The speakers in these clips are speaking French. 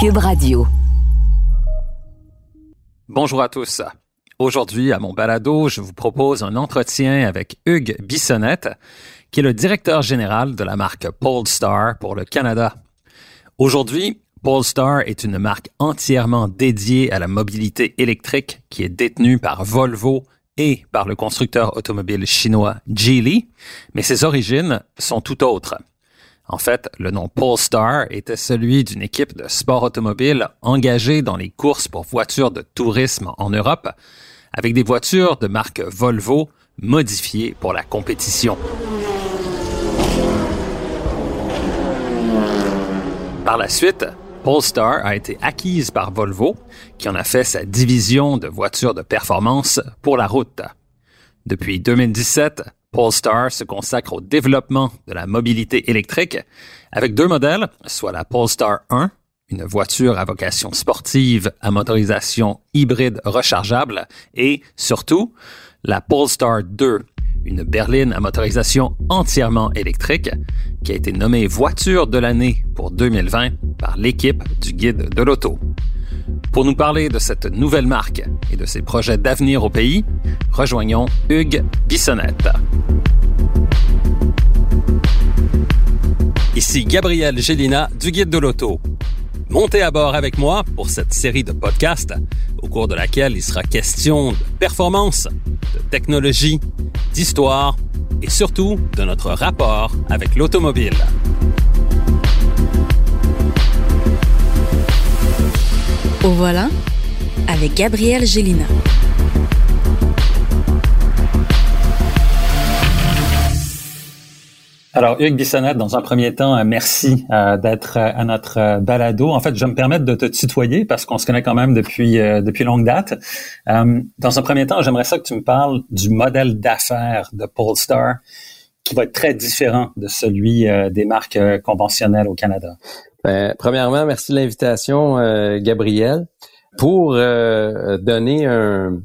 Cube Radio. Bonjour à tous. Aujourd'hui, à mon balado, je vous propose un entretien avec Hugues Bissonnette, qui est le directeur général de la marque Polestar pour le Canada. Aujourd'hui, Polestar est une marque entièrement dédiée à la mobilité électrique qui est détenue par Volvo et par le constructeur automobile chinois Geely, mais ses origines sont tout autres. En fait, le nom Polestar était celui d'une équipe de sport automobile engagée dans les courses pour voitures de tourisme en Europe, avec des voitures de marque Volvo modifiées pour la compétition. Par la suite, Polestar a été acquise par Volvo, qui en a fait sa division de voitures de performance pour la route. Depuis 2017, Polestar se consacre au développement de la mobilité électrique avec deux modèles, soit la Polestar 1, une voiture à vocation sportive à motorisation hybride rechargeable, et surtout la Polestar 2, une berline à motorisation entièrement électrique qui a été nommée voiture de l'année pour 2020 par l'équipe du guide de l'auto. Pour nous parler de cette nouvelle marque et de ses projets d'avenir au pays, rejoignons Hugues Bissonnette. Ici Gabriel Gélina du Guide de l'Auto. Montez à bord avec moi pour cette série de podcasts au cours de laquelle il sera question de performance, de technologie, d'histoire et surtout de notre rapport avec l'automobile. Au voilà avec Gabriel Gélina. Alors, Hugues Bissonnette, dans un premier temps, euh, merci euh, d'être euh, à notre balado. En fait, je vais me permettre de te tutoyer parce qu'on se connaît quand même depuis depuis longue date. dans un premier temps, j'aimerais ça que tu me parles du modèle d'affaires de Polestar qui va être très différent de celui des marques conventionnelles au Canada. Ben, premièrement, merci de l'invitation, Gabriel. Pour donner un,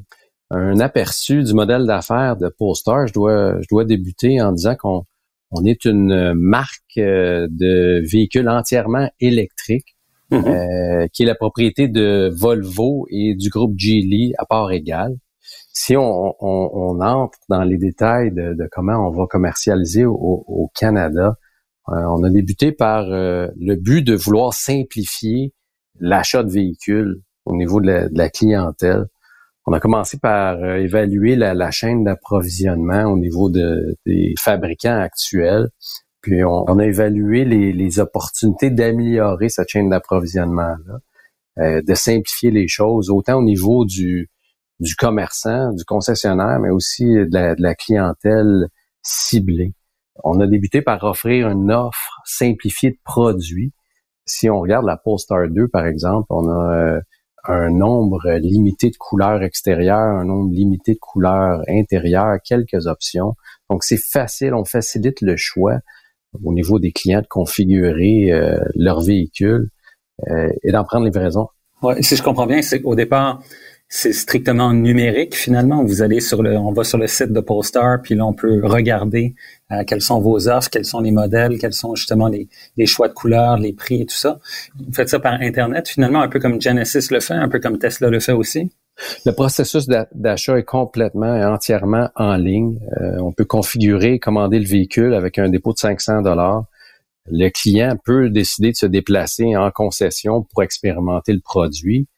un aperçu du modèle d'affaires de Polestar, je dois je dois débuter en disant qu'on on est une marque euh, de véhicules entièrement électriques mhm. euh, qui est la propriété de Volvo et du groupe Geely à part égale. Si on, entre dans les détails de, comment on va commercialiser au, Canada, euh, on a débuté par le but de vouloir simplifier l'achat de véhicules au niveau de la clientèle on a commencé par euh, évaluer la, chaîne d'approvisionnement au niveau des fabricants actuels. Puis on, a évalué les, opportunités d'améliorer cette chaîne d'approvisionnement-là, euh, de simplifier les choses, autant au niveau du, commerçant, du concessionnaire, mais aussi de la clientèle ciblée. On a débuté par offrir une offre simplifiée de produits. Si on regarde la Polestar 2, par exemple, on a euh, un nombre limité de couleurs extérieures, un nombre limité de couleurs intérieures, quelques options. Donc, c'est facile, on facilite le choix au niveau des clients de configurer euh, leur véhicule euh, et d'en prendre les raisons. Ouais, si je comprends bien, c'est qu'au départ, c'est strictement numérique finalement. Vous allez sur le, on va sur le site de Polestar, puis là on peut regarder euh, quelles sont vos offres, quels sont les modèles, quels sont justement les, choix de couleurs, les prix et tout ça. Vous faites ça par internet finalement, un peu comme Genesis le fait, un peu comme Tesla le fait aussi? Le processus d'achat est complètement et entièrement en ligne. Euh, on peut configurer, commander le véhicule avec un dépôt de 500 dollars. Le client peut décider de se déplacer en concession pour expérimenter le produit.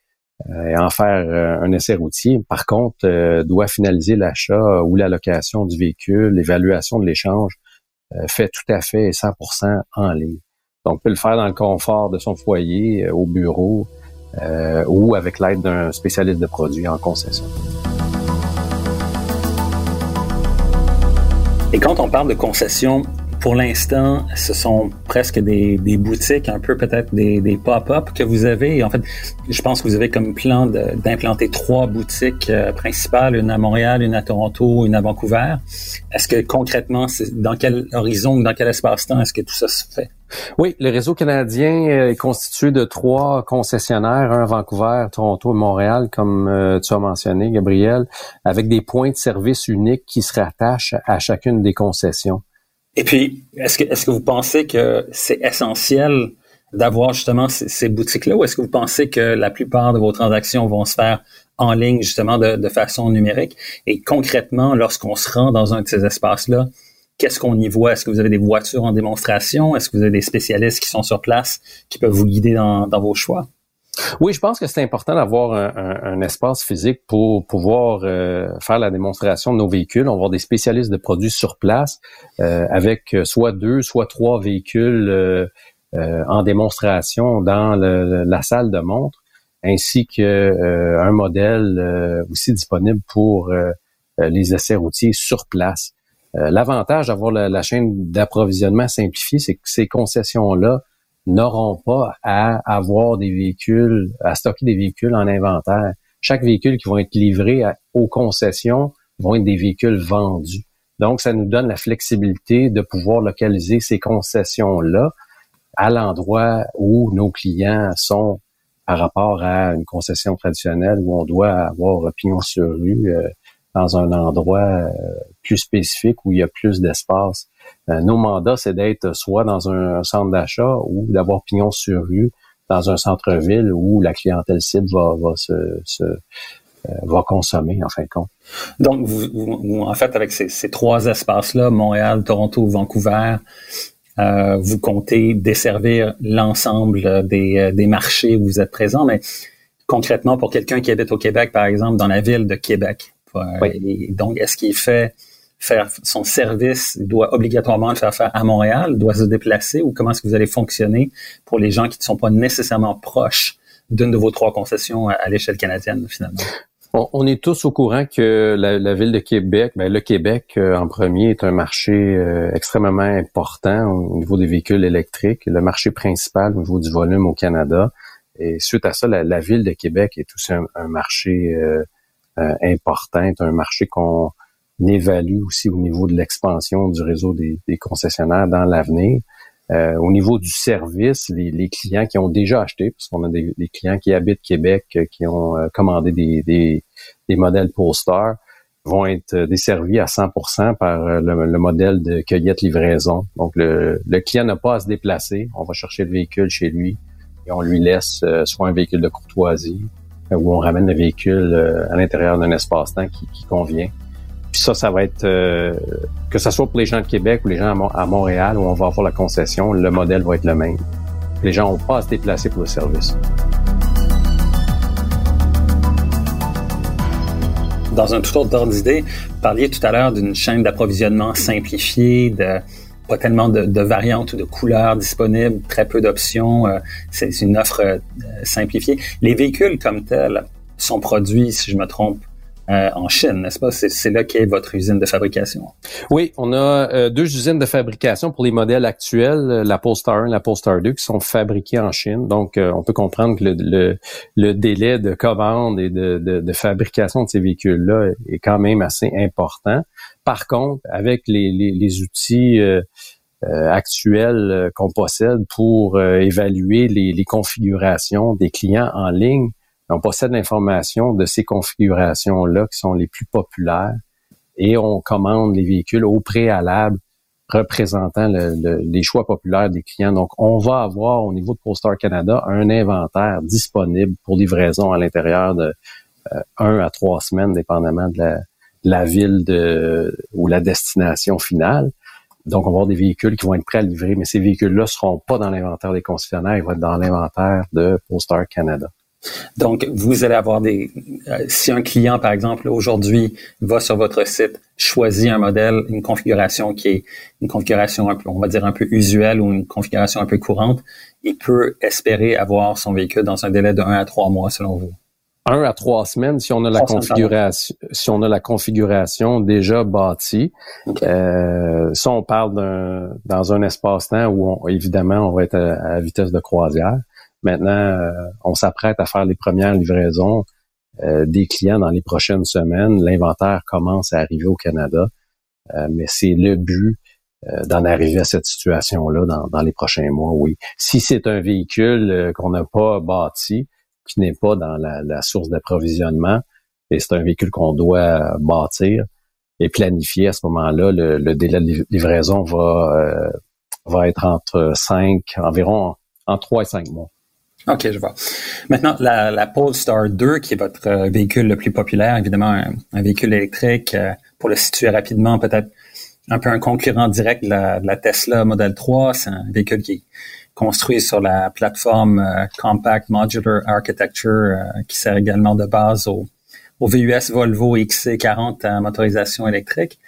Euh, et en faire euh, un essai routier. Par contre, euh, doit finaliser l'achat ou la location du véhicule, l'évaluation de l'échange fait tout à fait 100% en ligne. Donc, on peut le faire dans le confort de son foyer, au bureau ou avec l'aide d'un spécialiste de produits en concession. Et quand on parle de concession, pour l'instant, ce sont presque des, boutiques, un peu peut-être des, pop-up que vous avez. En fait, je pense que vous avez comme plan d'implanter trois boutiques euh, principales, une à Montréal, une à Toronto, une à Vancouver. Est-ce que concrètement, dans quel horizon, dans quel espace-temps est-ce que tout ça se fait? Oui, le réseau canadien euh, est constitué de trois concessionnaires, un à Vancouver, Toronto et Montréal, comme euh, tu as mentionné, Gabriel, avec des points de service uniques qui se rattachent à chacune des concessions. Et puis, est-ce que, est-ce que vous pensez que c'est essentiel d'avoir justement ces, boutiques-là ou est-ce que vous pensez que la plupart de vos transactions vont se faire en ligne justement de, de façon numérique? Et concrètement, lorsqu'on se rend dans un de ces espaces-là, qu'est-ce qu'on y voit? Est-ce que vous avez des voitures en démonstration? Est-ce que vous avez des spécialistes qui sont sur place qui peuvent vous guider dans, vos choix? Oui, je pense que c'est important d'avoir un, espace physique pour pouvoir euh, faire la démonstration de nos véhicules. On va avoir des spécialistes de produits sur place euh, avec soit deux, soit trois véhicules euh, en démonstration dans la salle de montre, ainsi qu'un modèle aussi disponible pour les essais routiers sur place. Euh, l'avantage d'avoir la, chaîne d'approvisionnement simplifiée, c'est que ces concessions-là n'auront pas à avoir des véhicules, à stocker des véhicules en inventaire. Chaque véhicule qui va être livré aux concessions vont être des véhicules vendus. Donc, ça nous donne la flexibilité de pouvoir localiser ces concessions-là à l'endroit où nos clients sont par rapport à une concession traditionnelle où on doit avoir pignon sur rue, euh, dans un endroit euh, plus spécifique où il y a plus d'espace. Euh, nos mandats, c'est d'être soit dans un, centre d'achat ou d'avoir pignon sur rue dans un centre-ville où la clientèle cible va, va se, euh, va consommer en fin de compte. Donc, vous, en fait, avec ces, trois espaces-là, Montréal, Toronto, Vancouver, vous comptez desservir l'ensemble des, des marchés où vous êtes présent, mais concrètement, pour quelqu'un qui habite au Québec, par exemple, dans la ville de Québec, donc, est-ce qu'il fait faire son service, doit obligatoirement le faire faire à Montréal, doit se déplacer ou comment est-ce que vous allez fonctionner pour les gens qui ne sont pas nécessairement proches d'une de vos trois concessions à, l'échelle canadienne finalement? On, est tous au courant que la, ville de Québec, ben, le Québec euh, en premier est un marché euh, extrêmement important au niveau des véhicules électriques, le marché principal au niveau du volume au Canada. Et suite à ça, la, ville de Québec est aussi un, marché euh, euh, importante, un marché qu'on évalue aussi au niveau de l'expansion du réseau des, concessionnaires dans l'avenir. Euh, au niveau du service, les, clients qui ont déjà acheté, parce a des, clients qui habitent Québec, euh, qui ont commandé des, des, modèles Polestar, vont être desservis à 100% par le, modèle de cueillette-livraison. Donc, le, client n'a pas à se déplacer. On va chercher le véhicule chez lui et on lui laisse soit un véhicule de courtoisie où on ramène le véhicule euh, à l'intérieur d'un espace-temps qui, convient. Ça, ça va être, euh, que ce soit pour les gens de Québec ou les gens à, Montréal où on va avoir la concession, le modèle va être le même. Les gens n'ont pas à se déplacer pour le service. Dans un tout autre ordre d'idée, vous parliez tout à l'heure d'une chaîne d'approvisionnement simplifiée, de, pas tellement de, variantes ou de couleurs disponibles, très peu d'options. Euh, c'est une offre euh, simplifiée. Les véhicules comme tels sont produits, si je me trompe, euh, en Chine, n'est-ce pas? C'est là qu'est votre usine de fabrication. Oui, on a deux usines de fabrication pour les modèles actuels, la Polestar 1 et la Polestar 2, qui sont fabriqués en Chine. Donc, on peut comprendre que le, le, délai de commande et de, de, de fabrication de ces véhicules-là est quand même assez important. Par contre, avec les, les, outils euh, euh, actuels euh, qu'on possède pour évaluer les, les, configurations des clients en ligne, on possède l'information de ces configurations-là qui sont les plus populaires et on commande les véhicules au préalable représentant les choix populaires des clients. Donc, on va avoir au niveau de Polestar Canada un inventaire disponible pour livraison à l'intérieur de un à trois semaines, dépendamment de la, la ville de, ou la destination finale. Donc, on va avoir des véhicules qui vont être prêts à livrer, mais ces véhicules-là ne seront pas dans l'inventaire des concessionnaires, ils vont être dans l'inventaire de Polestar Canada. Donc, vous allez avoir des... Euh, si un client, par exemple, aujourd'hui, va sur votre site, choisit un modèle, une configuration qui est une configuration, un peu, on va dire, un peu usuelle ou une configuration un peu courante, il peut espérer avoir son véhicule dans un délai de 1 à 3 mois, selon vous un à trois semaines si on a la configuration si on a la configuration déjà bâtie. Euh, ça, on parle d'un dans un espace-temps où évidemment on va être à, vitesse de croisière. Maintenant, euh, on s'apprête à faire les premières livraisons euh, des clients dans les prochaines semaines. L'inventaire commence à arriver au Canada, euh, mais c'est le but d'en arriver à cette situation-là dans, dans, les prochains mois, oui. Si c'est un véhicule qu'on n'a pas bâti, qui n'est pas dans la, source d'approvisionnement et c'est un véhicule qu'on doit bâtir et planifier à ce moment-là. Le, délai de livraison va euh, va être entre 5, environ en trois et cinq mois. OK, je vois. Maintenant, la, la Polestar 2, qui est votre euh, véhicule le plus populaire, évidemment, un, véhicule électrique, euh, pour le situer rapidement, peut-être un peu un concurrent direct de la, Tesla Model 3. C'est un véhicule qui est construit sur la plateforme euh, Compact Modular Architecture, qui sert également de base au, VUS Volvo XC40 à motorisation électrique.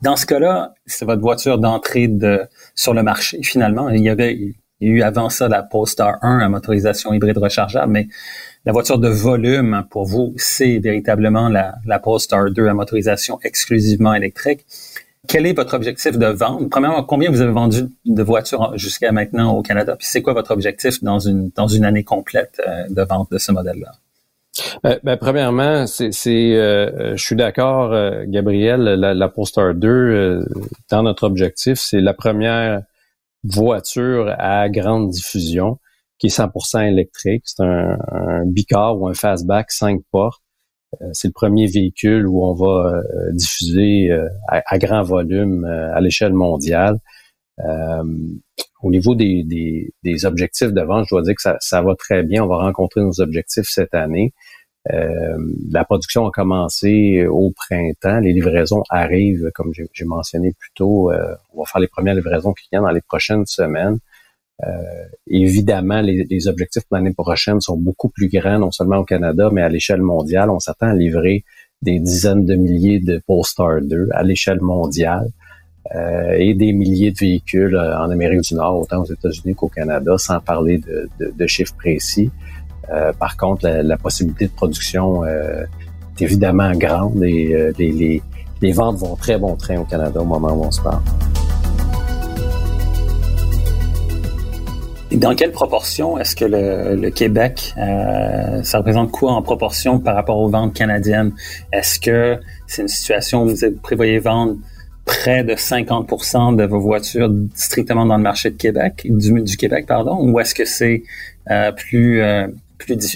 Dans ce cas-là, c'est votre voiture d'entrée de, sur le marché, finalement. Il y avait il y a eu avant ça la Polestar 1 à motorisation hybride rechargeable, mais la voiture de volume pour vous, c'est véritablement la, la Polestar 2 à motorisation exclusivement électrique. Quel est votre objectif de vente? Premièrement, combien vous avez vendu de voitures jusqu'à maintenant au Canada? Puis c'est quoi votre objectif dans une, dans une année complète euh, de vente de ce modèle-là? Ben, ben, premièrement, c'est, euh, je suis d'accord, euh, Gabriel, la, la Polestar 2, dans notre objectif, c'est la première voiture à grande diffusion qui est 100% électrique. C'est un, un bicar ou un fastback 5 portes. Euh, c'est le premier véhicule où on va euh, diffuser euh, à, grand volume à l'échelle mondiale. au niveau des, des, des, objectifs de vente, je dois dire que ça, ça va très bien. On va rencontrer nos objectifs cette année. Euh, la production a commencé au printemps. Les livraisons arrivent, comme j'ai mentionné plus tôt. Euh, on va faire les premières livraisons clients dans les prochaines semaines. Euh, évidemment, les, les, objectifs pour l'année prochaine sont beaucoup plus grands, non seulement au Canada, mais à l'échelle mondiale. On s'attend à livrer des dizaines de milliers de Polestar 2 à l'échelle mondiale euh, et des milliers de véhicules en Amérique du Nord, autant aux États-Unis qu'au Canada, sans parler de, de chiffres précis. Euh, par contre, la, possibilité de production euh, est évidemment grande et euh, les, les, ventes vont très bon train au Canada au moment où on se parle. Dans quelle proportion est-ce que le, Québec, ça représente quoi en proportion par rapport aux ventes canadiennes? Est-ce que c'est une situation où vous prévoyez vendre près de 50% de vos voitures strictement dans le marché de Québec, du, du Québec, pardon, ou est-ce que c'est plus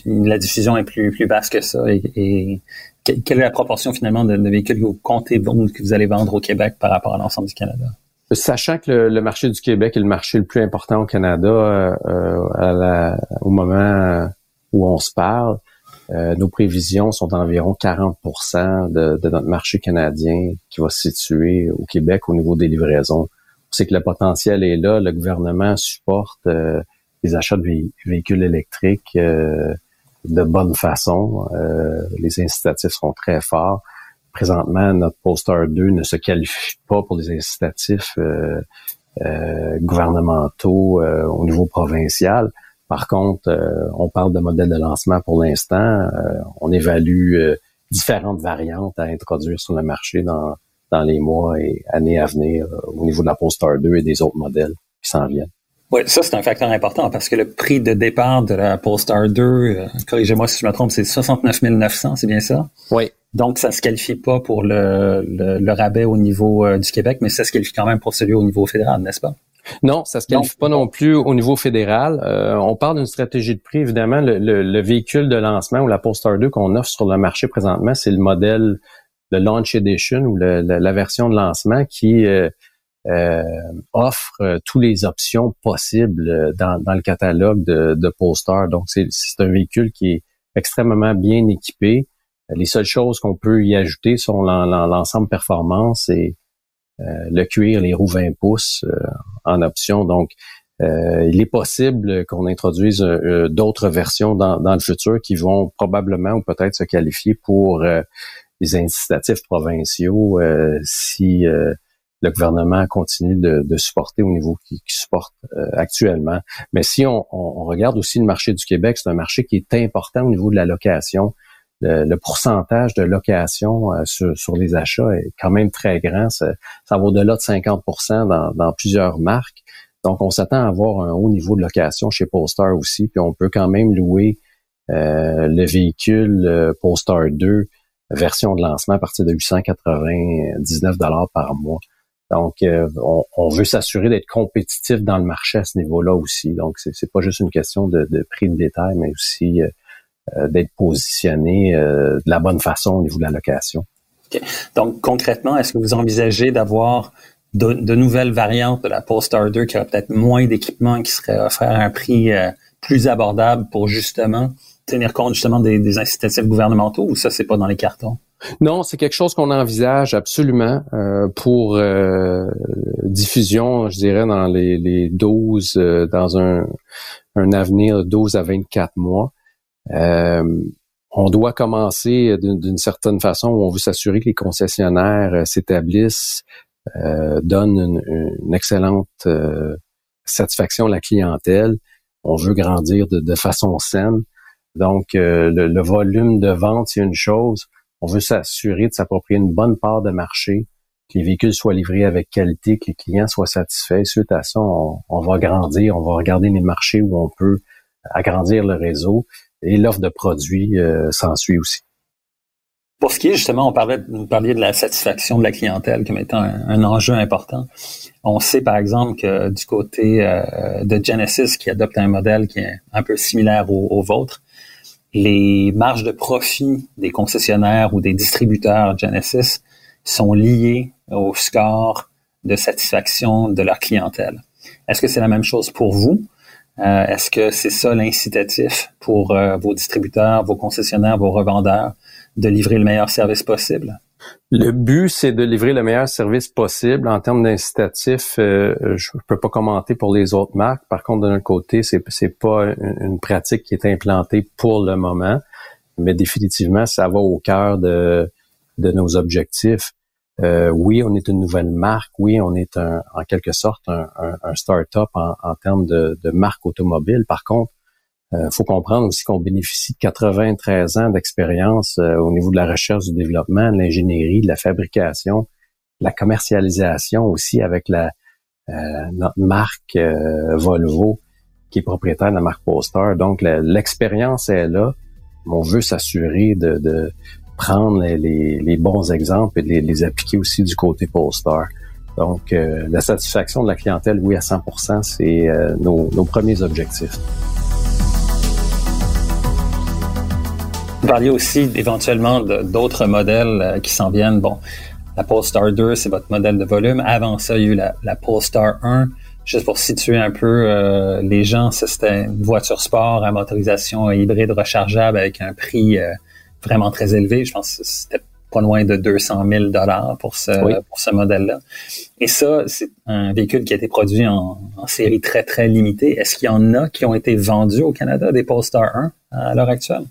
la diffusion est plus plus basse que ça et, quelle est la proportion finalement de, véhicules que vous comptez que vous allez vendre au Québec par rapport à l'ensemble du Canada? Sachant que le, marché du Québec est le marché le plus important au Canada euh, euh, au moment où on se parle, euh, nos prévisions sont d'environ 40 de, de, notre marché canadien qui va se situer au Québec au niveau des livraisons. C'est que le potentiel est là, le gouvernement supporte les achats de véhicules électriques euh, de bonne façon. Euh, les incitatifs sont très forts. Présentement, notre Polestar 2 ne se qualifie pas pour les incitatifs euh, gouvernementaux au niveau provincial. Par contre, on parle de modèle de lancement pour l'instant. on évalue différentes variantes à introduire sur le marché dans, dans les mois et années à venir au niveau de la Polestar 2 et des autres modèles qui s'en viennent. Oui, ça c'est un facteur important parce que le prix de départ de la Polestar 2, euh, corrigez-moi si je me trompe, c'est 69 900, c'est bien ça? Oui. Donc ça ne se qualifie pas pour le, le, rabais au niveau euh, du Québec, mais ça se qualifie quand même pour celui au niveau fédéral, n'est-ce pas? Non, ça se qualifie pas non plus au niveau fédéral. Euh, on parle d'une stratégie de prix, évidemment. Le, le, véhicule de lancement ou la Polestar 2 qu'on offre sur le marché présentement, c'est le modèle, le Launch Edition ou la version de lancement qui euh, offre euh, toutes les options possibles euh, dans, le catalogue de, de. Donc, c'est un véhicule qui est extrêmement bien équipé. Les seules choses qu'on peut y ajouter sont l'ensemble performance et le cuir, les roues 20 pouces en option. Donc, il est possible qu'on introduise d'autres versions dans, dans, le futur qui vont probablement ou peut-être se qualifier pour les incitatifs provinciaux si le gouvernement continue de, supporter au niveau qu'il supporte euh, actuellement. Mais si on, regarde aussi le marché du Québec, c'est un marché qui est important au niveau de la location. Le, pourcentage de location euh, sur, les achats est quand même très grand. Ça, va au-delà de 50% dans, plusieurs marques. Donc, on s'attend à avoir un haut niveau de location chez Polestar aussi. Puis on peut quand même louer euh, le véhicule Polestar 2 version de lancement à partir de 899 dollars par mois. Donc, euh, on, veut s'assurer d'être compétitif dans le marché à ce niveau-là aussi. Donc, c'est pas juste une question de, prix de détail, mais aussi euh, euh, d'être positionné de la bonne façon au niveau de la location. Donc, concrètement, est-ce que vous envisagez d'avoir de, nouvelles variantes de la Polestar 2 qui auraient peut-être moins d'équipements qui seraient offerts à un prix plus abordable pour justement tenir compte justement des, des incitatifs gouvernementaux ou ça, c'est pas dans les cartons? Non, c'est quelque chose qu'on envisage absolument euh, pour euh, diffusion, je dirais, dans les, les 12, euh, dans un, un avenir 12 à 24 mois. on doit commencer d'une certaine façon où on veut s'assurer que les concessionnaires s'établissent, donnent une, excellente satisfaction à la clientèle. On veut grandir de, de façon saine. Donc, le, le, volume de vente, c'est une chose on veut s'assurer de s'approprier une bonne part de marché, que les véhicules soient livrés avec qualité, que les clients soient satisfaits. Suite à ça, on, va grandir, on va regarder les marchés où on peut agrandir le réseau et l'offre de produits euh, s'ensuit aussi. Pour ce qui est justement, on parlait, vous parliez de la satisfaction de la clientèle comme étant un, enjeu important. On sait par exemple que du côté euh, de Genesis, qui adopte un modèle qui est un peu similaire au vôtre, les marges de profit des concessionnaires ou des distributeurs Genesis sont liées au score de satisfaction de leur clientèle. Est-ce que c'est la même chose pour vous? Euh, est-ce que c'est ça l'incitatif pour euh, vos distributeurs, vos concessionnaires, vos revendeurs de livrer le meilleur service possible? Le but, c'est de livrer le meilleur service possible. En termes d'incitatif, euh, je peux pas commenter pour les autres marques. Par contre, d'un côté, c'est c'est pas une, pratique qui est implantée pour le moment, mais définitivement, ça va au cœur de, de nos objectifs. Euh, oui, on est une nouvelle marque. Oui, on est un, en quelque sorte un, un, start-up en, en termes de, de marque automobile. Par contre, il euh, faut comprendre aussi qu'on bénéficie de 93 ans d'expérience euh, au niveau de la recherche, du développement, de l'ingénierie, de la fabrication, la commercialisation aussi avec la euh, notre marque Volvo qui est propriétaire de la marque Polestar. Donc l'expérience est là. On veut s'assurer de, prendre les, bons exemples et de les, appliquer aussi du côté Polestar. Donc la satisfaction de la clientèle, oui à 100%, c'est nos premiers objectifs. Vous parliez aussi éventuellement d'autres modèles euh, qui s'en viennent. Bon, la Polestar 2, c'est votre modèle de volume. Avant ça, il y a eu la, la Polestar 1. Juste pour situer un peu euh, les gens, c'était une voiture sport à motorisation hybride rechargeable avec un prix euh, vraiment très élevé. Je pense que c'était pas loin de 200 000 dollars pour ce, pour ce modèle-là. Et ça, c'est un véhicule qui a été produit en, en série très, très limitée. Est-ce qu'il y en a qui ont été vendus au Canada, des Polestar 1 à l'heure actuelle?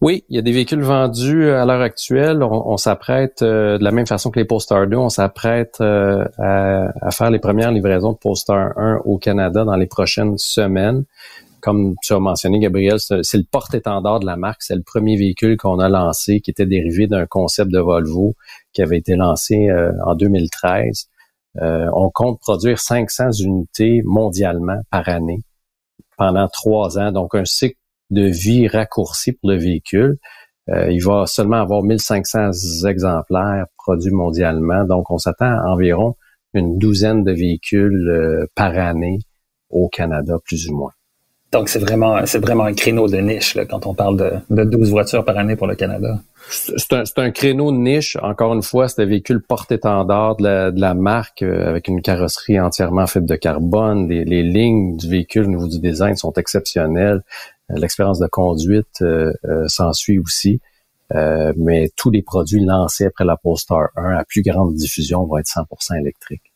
Oui, il y a des véhicules vendus euh, à l'heure actuelle. On, s'apprête, euh, de la même façon que les Polestar 2, on s'apprête euh, à, faire les premières livraisons de Polestar 1 au Canada dans les prochaines semaines. Comme tu as mentionné, Gabriel, c'est le porte-étendard de la marque. C'est le premier véhicule qu'on a lancé qui était dérivé d'un concept de Volvo qui avait été lancé en 2013. on compte produire 500 unités mondialement par année pendant trois ans, donc un cycle de vie raccourci pour le véhicule. Euh, il va seulement avoir 1500 exemplaires produits mondialement, donc on s'attend à environ une douzaine de véhicules euh, par année au Canada, plus ou moins. Donc c'est vraiment c'est vraiment un créneau de niche quand on parle de, de 12 voitures par année pour le Canada. C'est un, créneau de niche. Encore une fois, c'est un véhicule porte-étendard de la, marque euh, avec une carrosserie entièrement faite de carbone. Les, lignes du véhicule au niveau du design sont exceptionnelles. L'expérience de conduite euh, euh, s'ensuit aussi. Euh, mais tous les produits lancés après la Polestar 1 à plus grande diffusion vont être 100% électriques.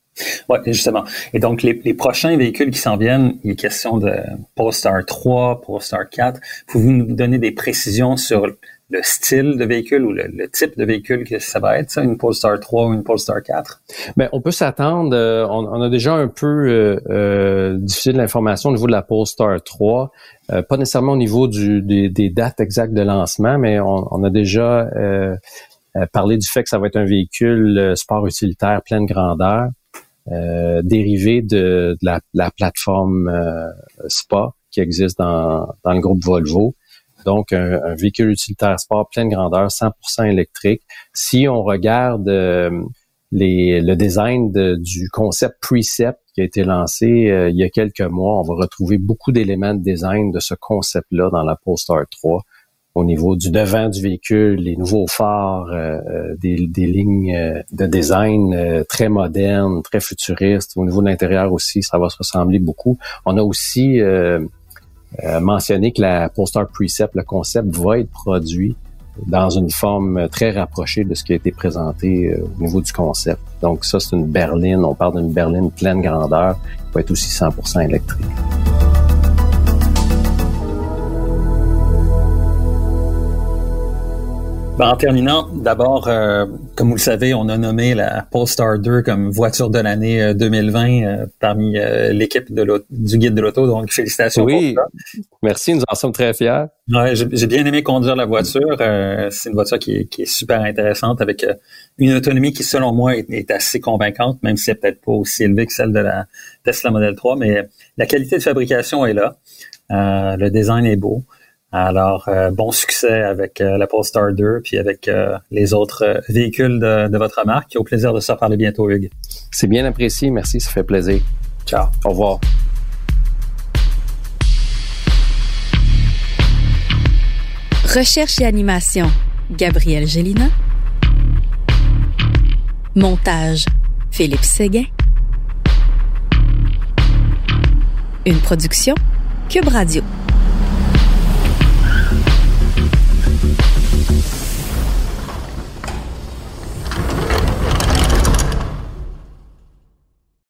Oui, justement. Et donc, les, les prochains véhicules qui s'en viennent, il est question de Polestar 3, Polestar 4. Pouvez-vous nous donner des précisions sur le style de véhicule ou le, type de véhicule que ça va être, ça, une Polestar 3 ou une Polestar 4? Bien, on peut s'attendre, euh, on, a déjà un peu euh, euh, diffusé de l'information au niveau de la Polestar 3, euh, pas nécessairement au niveau des, dates exactes de lancement, mais on, a déjà parlé du fait que ça va être un véhicule sport utilitaire pleine grandeur, dérivé de, la, la, plateforme SPA qui existe dans, dans le groupe Volvo. Donc, un, véhicule utilitaire sport pleine grandeur, 100% électrique. Si on regarde euh, les, le design du concept Precept qui a été lancé euh, il y a quelques mois, on va retrouver beaucoup d'éléments de design de ce concept-là dans la Polestar 3. au niveau du devant du véhicule, les nouveaux phares, euh, euh, des, des, lignes euh, de design très modernes, très futuristes. Au niveau de l'intérieur aussi, ça va se ressembler beaucoup. On a aussi mentionné que la Polestar Precept, le concept, va être produit dans une forme très rapprochée de ce qui a été présenté au niveau du concept. Donc ça, c'est une berline. On parle d'une berline pleine grandeur qui va être aussi 100% électrique. Ben, en terminant, d'abord, euh, comme vous le savez, on a nommé la Polestar 2 comme voiture de l'année 2020 euh, euh, parmi l'équipe du guide de l'auto. Donc, félicitations oui. Merci, nous en sommes très fiers. Ouais, j'ai bien aimé conduire la voiture. c'est une voiture qui est, super intéressante avec une autonomie qui, selon moi, est, assez convaincante, même si elle peut-être pas aussi élevée que celle de la Tesla Model 3. Mais la qualité de fabrication est là. le design est beau. Alors, euh, bon succès avec euh, la Polestar 2 puis avec euh, les autres véhicules de, votre marque. Au plaisir de se reparler bientôt, Hugues. C'est bien apprécié. Merci, ça fait plaisir. Ciao. Au revoir. Recherche et animation, Gabriel Gélina. Montage, Philippe Séguin. Une production, Cube Radio.